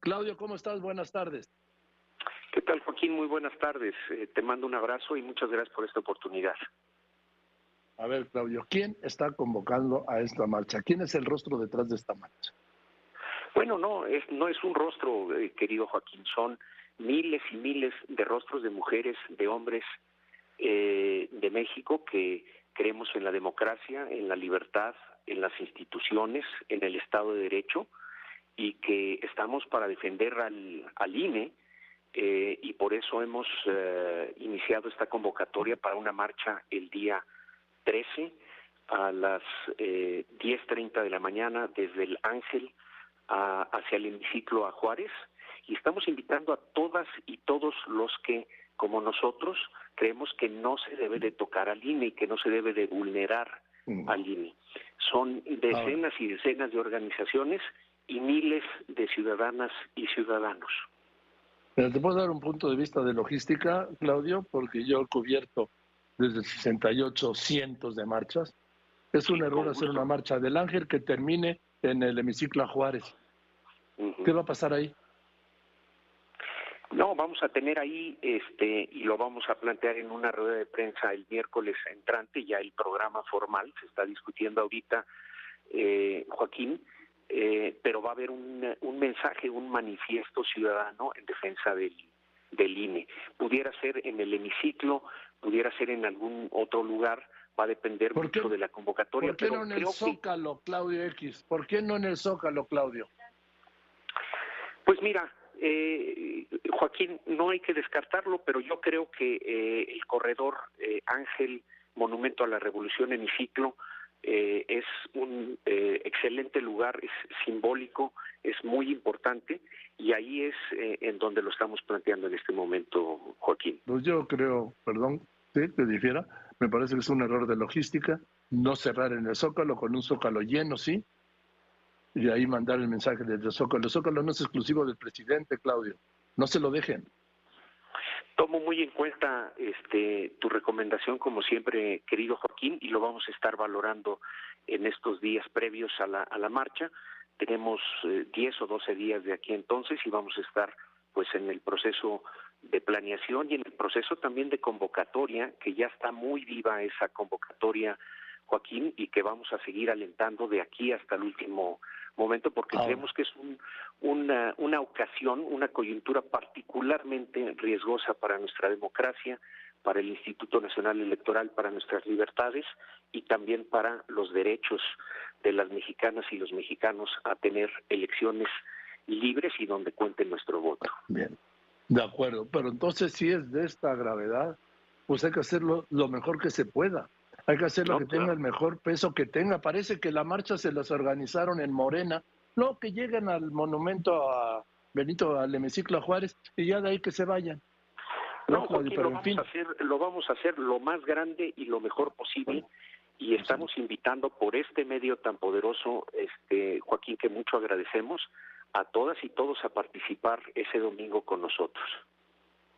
Claudio, ¿cómo estás? Buenas tardes. ¿Qué tal, Joaquín? Muy buenas tardes. Eh, te mando un abrazo y muchas gracias por esta oportunidad. A ver, Claudio, ¿quién está convocando a esta marcha? ¿Quién es el rostro detrás de esta marcha? Bueno, no, es, no es un rostro, eh, querido Joaquín, son miles y miles de rostros de mujeres, de hombres eh, de México que creemos en la democracia, en la libertad, en las instituciones, en el Estado de Derecho y que estamos para defender al, al INE eh, y por eso hemos eh, iniciado esta convocatoria para una marcha el día 13 a las eh, 10.30 de la mañana desde el Ángel hacia el hemiciclo a Juárez y estamos invitando a todas y todos los que, como nosotros, creemos que no se debe de tocar al INE y que no se debe de vulnerar mm. al INE. Son decenas y decenas de organizaciones y miles de ciudadanas y ciudadanos. Pero te puedo dar un punto de vista de logística, Claudio, porque yo he cubierto desde el 68 cientos de marchas. Es un error hacer una marcha del Ángel que termine en el hemiciclo a Juárez. ¿Qué va a pasar ahí? No, vamos a tener ahí, este, y lo vamos a plantear en una rueda de prensa el miércoles entrante, ya el programa formal se está discutiendo ahorita, eh, Joaquín, eh, pero va a haber un, mensaje, un manifiesto ciudadano en defensa del, del INE. Pudiera ser en el hemiciclo, pudiera ser en algún otro lugar, va a depender mucho de la convocatoria. ¿Por qué no en el Zócalo, Claudio X? ¿Por qué no en el Zócalo, Claudio? Pues mira, eh, Joaquín, no hay que descartarlo, pero yo creo que eh, el corredor eh, Ángel Monumento a la Revolución Hemiciclo eh, es un eh, excelente lugar, es simbólico, es muy importante y ahí es eh, en donde lo estamos planteando en este momento, Joaquín. Pues yo creo, perdón, sí, te difiera, me parece que es un error de logística, no cerrar en el Zócalo con un Zócalo lleno, sí, y ahí mandar el mensaje desde Zócalo. El Zócalo no es exclusivo del presidente, Claudio, no se lo dejen. Tomo muy en cuenta este, tu recomendación, como siempre, querido Joaquín, y lo vamos a estar valorando en estos días previos a la, a la marcha. Tenemos eh, 10 o 12 días de aquí entonces y vamos a estar pues en el proceso de planeación y en el proceso también de convocatoria, que ya está muy viva esa convocatoria, Joaquín, y que vamos a seguir alentando de aquí hasta el último momento porque creemos que es una, una ocasión, una coyuntura particularmente riesgosa para nuestra democracia, para el Instituto Nacional Electoral, para nuestras libertades y también para los derechos de las mexicanas y los mexicanos a tener elecciones libres y donde cuente nuestro voto. Bien, de acuerdo, pero entonces si es de esta gravedad, pues hay que hacerlo lo mejor que se pueda. Hay que hacer lo que tenga el mejor peso que tenga. Parece que la marcha se las organizaron en Morena. No, que lleguen al monumento a Benito, al hemiciclo Juárez y ya de ahí que se vayan. No, pero lo, vamos a hacer, lo vamos a hacer lo más grande y lo mejor posible y estamos invitando por este medio tan poderoso, este Joaquín, que mucho agradecemos, a todas y todos a participar ese domingo con nosotros.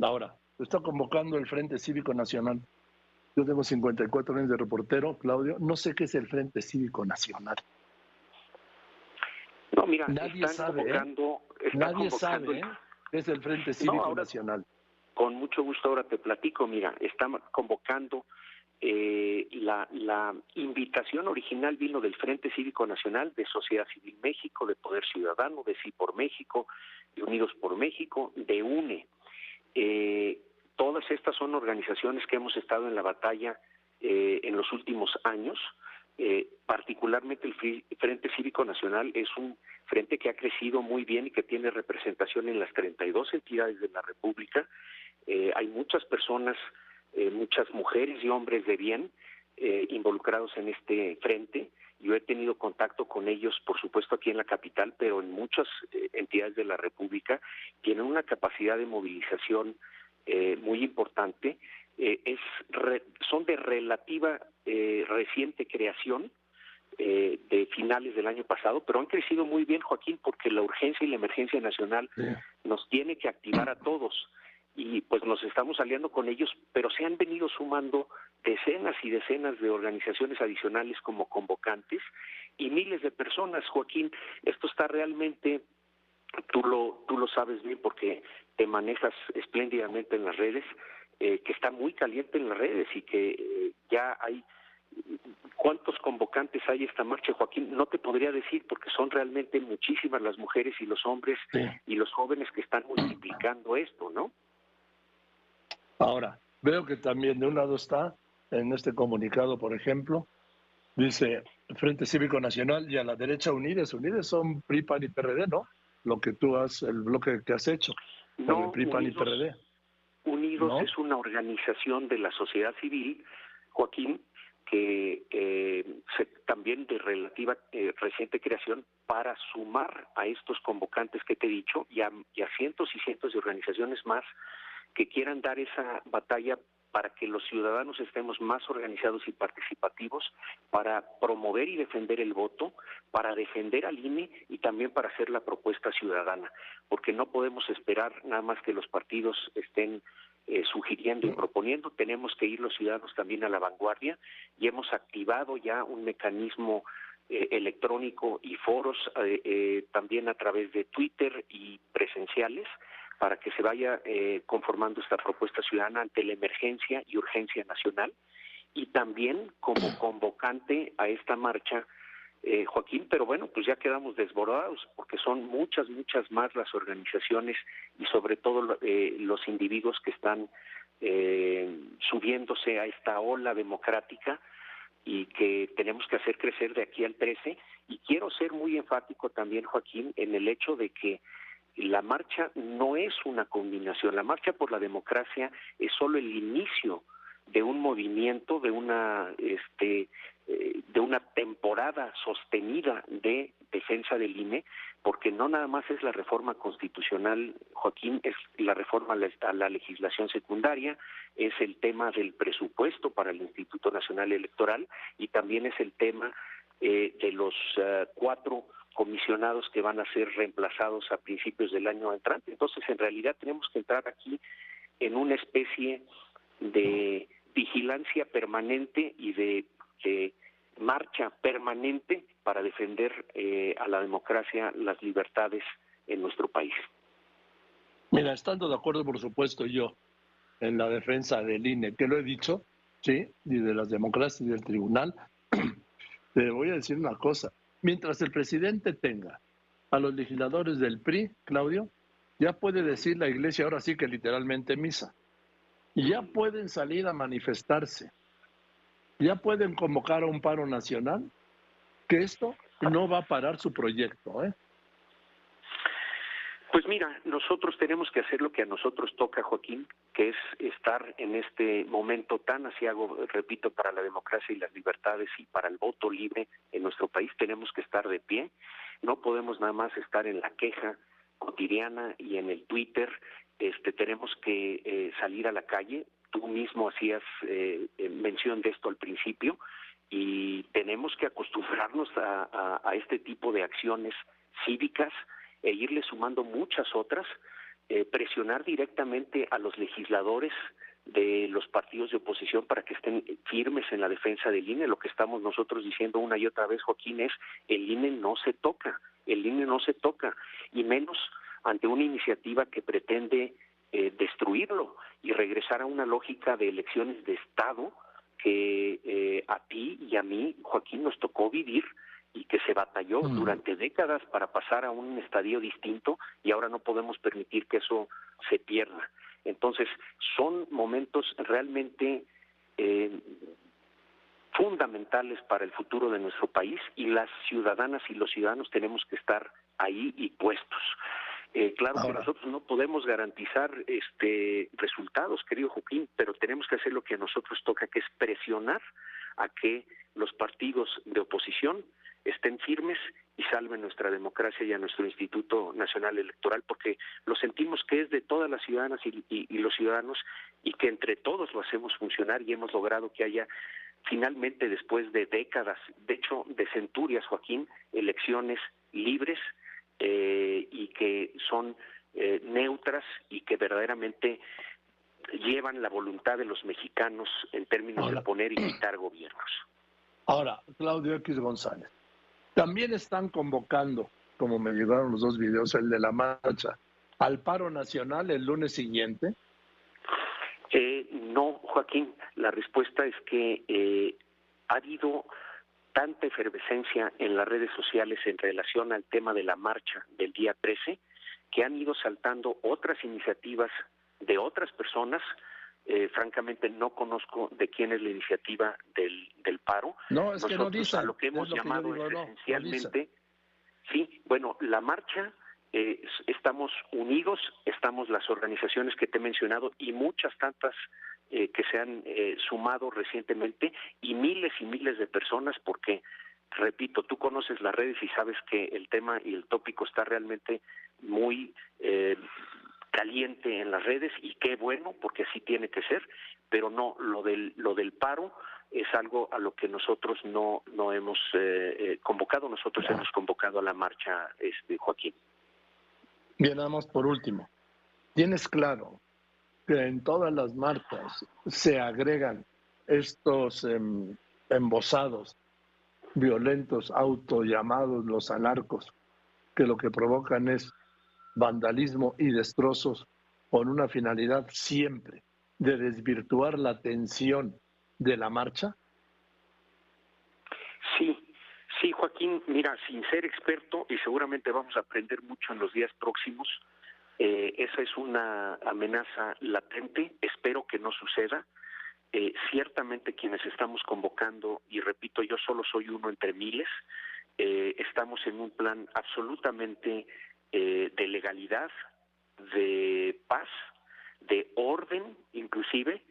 Ahora, está convocando el Frente Cívico Nacional. Yo tengo 54 años de reportero, Claudio. No sé qué es el Frente Cívico Nacional. No, mira, nadie sabe, ¿eh? nadie sabe ¿eh? qué es el Frente Cívico Nacional. Con mucho gusto ahora te platico. Mira, están convocando eh, la, la invitación original vino del Frente Cívico Nacional, de Sociedad Civil México, de Poder Ciudadano, de Sí por México, de Unidos por México, de UNE. Eh, Todas estas son organizaciones que hemos estado en la batalla eh, en los últimos años. Eh, particularmente el Frente Cívico Nacional es un frente que ha crecido muy bien y que tiene representación en las 32 entidades de la República. Eh, hay muchas personas, muchas mujeres y hombres de bien involucrados en este frente. Yo he tenido contacto con ellos, por supuesto, aquí en la capital, pero en muchas entidades de la República. Tienen una capacidad de movilización eh, muy importante. Eh, es son de relativa eh, reciente creación, de finales del año pasado, pero han crecido muy bien, Joaquín, porque la urgencia y la emergencia nacional nos tiene que activar a todos y pues nos estamos aliando con ellos, pero se han venido sumando decenas y decenas de organizaciones adicionales como convocantes y miles de personas, Joaquín. Esto está realmente tú lo, tú lo sabes bien porque te manejas espléndidamente en las redes, eh, que está muy caliente en las redes y que eh, ya hay ¿Cuántos convocantes hay esta marcha, Joaquín? No te podría decir porque son realmente muchísimas las mujeres y los hombres y los jóvenes que están multiplicando esto, ¿no? Ahora, veo que también de un lado está, en este comunicado, por ejemplo, dice Frente Cívico Nacional y a la derecha Unides. Unides son PRI, PAN y PRD, ¿no? Lo que tú has, el bloque que has hecho. No, PRI, PAN y PRD. Unidos es una organización de la sociedad civil, Joaquín, que eh, también de relativa eh, reciente creación para sumar a estos convocantes que te he dicho y a, cientos y cientos de organizaciones más que quieran dar esa batalla para que los ciudadanos estemos más organizados y participativos, para promover y defender el voto, para defender al INE y también para hacer la propuesta ciudadana, porque no podemos esperar nada más que los partidos estén eh, sugiriendo y proponiendo, tenemos que ir los ciudadanos también a la vanguardia y hemos activado ya un mecanismo eh, electrónico y foros eh, también a través de Twitter y presenciales para que se vaya conformando esta propuesta ciudadana ante la emergencia y urgencia nacional y también como convocante a esta marcha eh, Joaquín, pero bueno, pues ya quedamos desbordados porque son muchas, muchas más las organizaciones y sobre todo eh, los individuos que están eh, subiéndose a esta ola democrática y que tenemos que hacer crecer de aquí al 13. Y quiero ser muy enfático también, Joaquín, en el hecho de que la marcha no es una combinación, la marcha por la democracia es solo el inicio de un movimiento, de una este, eh, de una temporada sostenida de defensa del INE, porque no nada más es la reforma constitucional, Joaquín, es la reforma a la legislación secundaria, es el tema del presupuesto para el Instituto Nacional Electoral y también es el tema eh, de los eh, cuatro comisionados que van a ser reemplazados a principios del año entrante. Entonces, en realidad tenemos que entrar aquí en una especie de vigilancia permanente y de marcha permanente para defender eh, a la democracia, las libertades en nuestro país. Mira, estando de acuerdo, por supuesto, yo en la defensa del INE, que lo he dicho, sí, y de las democracias y del tribunal, te voy a decir una cosa. Mientras el presidente tenga a los legisladores del PRI, Claudio, ya puede decir la iglesia ahora sí que literalmente misa. Y ya pueden salir a manifestarse ya pueden convocar a un paro nacional, que esto no va a parar su proyecto. ¿eh? Pues mira, nosotros tenemos que hacer lo que a nosotros toca, Joaquín, que es estar en este momento tan asiago, repito, para la democracia y las libertades y para el voto libre en nuestro país. Tenemos que estar de pie. No podemos nada más estar en la queja cotidiana y en el Twitter. Este, tenemos que eh, salir a la calle tú mismo hacías eh, eh, mención de esto al principio y tenemos que acostumbrarnos a, este tipo de acciones cívicas e irle sumando muchas otras, eh, presionar directamente a los legisladores de los partidos de oposición para que estén firmes en la defensa del INE. Lo que estamos nosotros diciendo una y otra vez, Joaquín, es el INE no se toca, el INE no se toca, y menos ante una iniciativa que pretende eh, destruirlo y regresar a una lógica de elecciones de Estado que eh, a ti y a mí, Joaquín, nos tocó vivir y que se batalló durante décadas para pasar a un estadio distinto y ahora no podemos permitir que eso se pierda. Entonces, son momentos realmente eh, fundamentales para el futuro de nuestro país y las ciudadanas y los ciudadanos tenemos que estar ahí y puestos. Eh, claro que nosotros no podemos garantizar este resultados, querido Joaquín, pero tenemos que hacer lo que a nosotros toca, que es presionar a que los partidos de oposición estén firmes y salven nuestra democracia y a nuestro Instituto Nacional Electoral, porque lo sentimos que es de todas las ciudadanas y, y los ciudadanos y que entre todos lo hacemos funcionar y hemos logrado que haya finalmente, después de décadas, de hecho, de centurias, Joaquín, elecciones libres, eh, y que son eh, neutras y que verdaderamente llevan la voluntad de los mexicanos en términos de poner y quitar gobiernos. Ahora, Claudio X González, también están convocando como me llegaron los dos videos, el de la marcha, al paro nacional el lunes siguiente? Eh, no, Joaquín, la respuesta es que eh, ha habido tanta efervescencia en las redes sociales en relación al tema de la marcha del día 13 que han ido saltando otras iniciativas de otras personas. Eh, francamente, no conozco de quién es la iniciativa del, del paro. No, es que no dice. A lo que hemos llamado esencialmente. sí, bueno, la marcha eh, estamos unidos, estamos las organizaciones que te he mencionado y muchas tantas eh, que se han eh, sumado recientemente y miles y miles de personas porque repito, tú conoces las redes y sabes que el tema y el tópico está realmente muy eh, caliente en las redes y qué bueno porque así tiene que ser, pero no lo del lo del paro es algo a lo que nosotros no no hemos convocado, nosotros hemos convocado a la marcha, este Joaquín. Bien, nada más por último. Tienes claro que en todas las marcas se agregan estos em, embosados violentos, autollamados los anarcos, que lo que provocan es vandalismo y destrozos con una finalidad siempre de desvirtuar la atención de la marcha? Sí, sí, Joaquín, mira, sin ser experto, y seguramente vamos a aprender mucho en los días próximos, eh, esa es una amenaza latente, espero que no suceda. Eh, ciertamente quienes estamos convocando, y repito, yo solo soy uno entre miles, eh, estamos en un plan absolutamente de legalidad, de paz, de orden inclusive,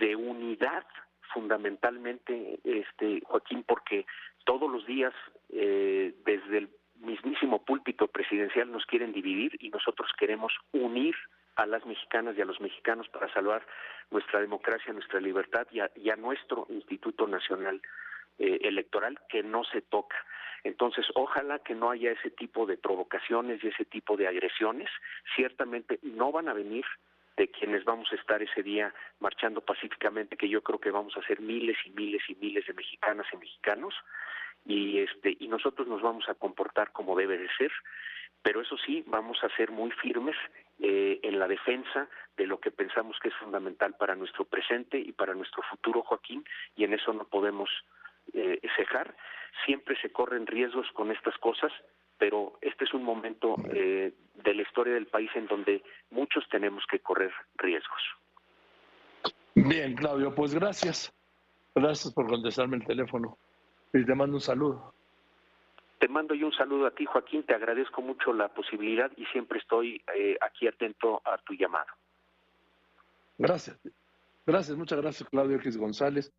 de unidad fundamentalmente, este Joaquín, porque todos los días desde el mismísimo púlpito presidencial nos quieren dividir y nosotros queremos unir a las mexicanas y a los mexicanos para salvar nuestra democracia, nuestra libertad y a, nuestro Instituto Nacional eh, Electoral que no se toca. Entonces, ojalá que no haya ese tipo de provocaciones y ese tipo de agresiones. Ciertamente no van a venir de quienes vamos a estar ese día marchando pacíficamente, que yo creo que vamos a ser miles y miles y miles de mexicanas y mexicanos, y este y nosotros nos vamos a comportar como debe de ser pero eso sí vamos a ser muy firmes eh, en la defensa de lo que pensamos que es fundamental para nuestro presente y para nuestro futuro Joaquín y en eso no podemos eh, cejar siempre se corren riesgos con estas cosas pero este es un momento eh, de la historia del país en donde muchos tenemos que correr riesgos bien Claudio pues gracias gracias por contestarme el teléfono y te mando un saludo. Te mando yo un saludo a ti, Joaquín. Te agradezco mucho la posibilidad y siempre estoy eh, aquí atento a tu llamado. Gracias. Gracias, muchas gracias, Claudio X González.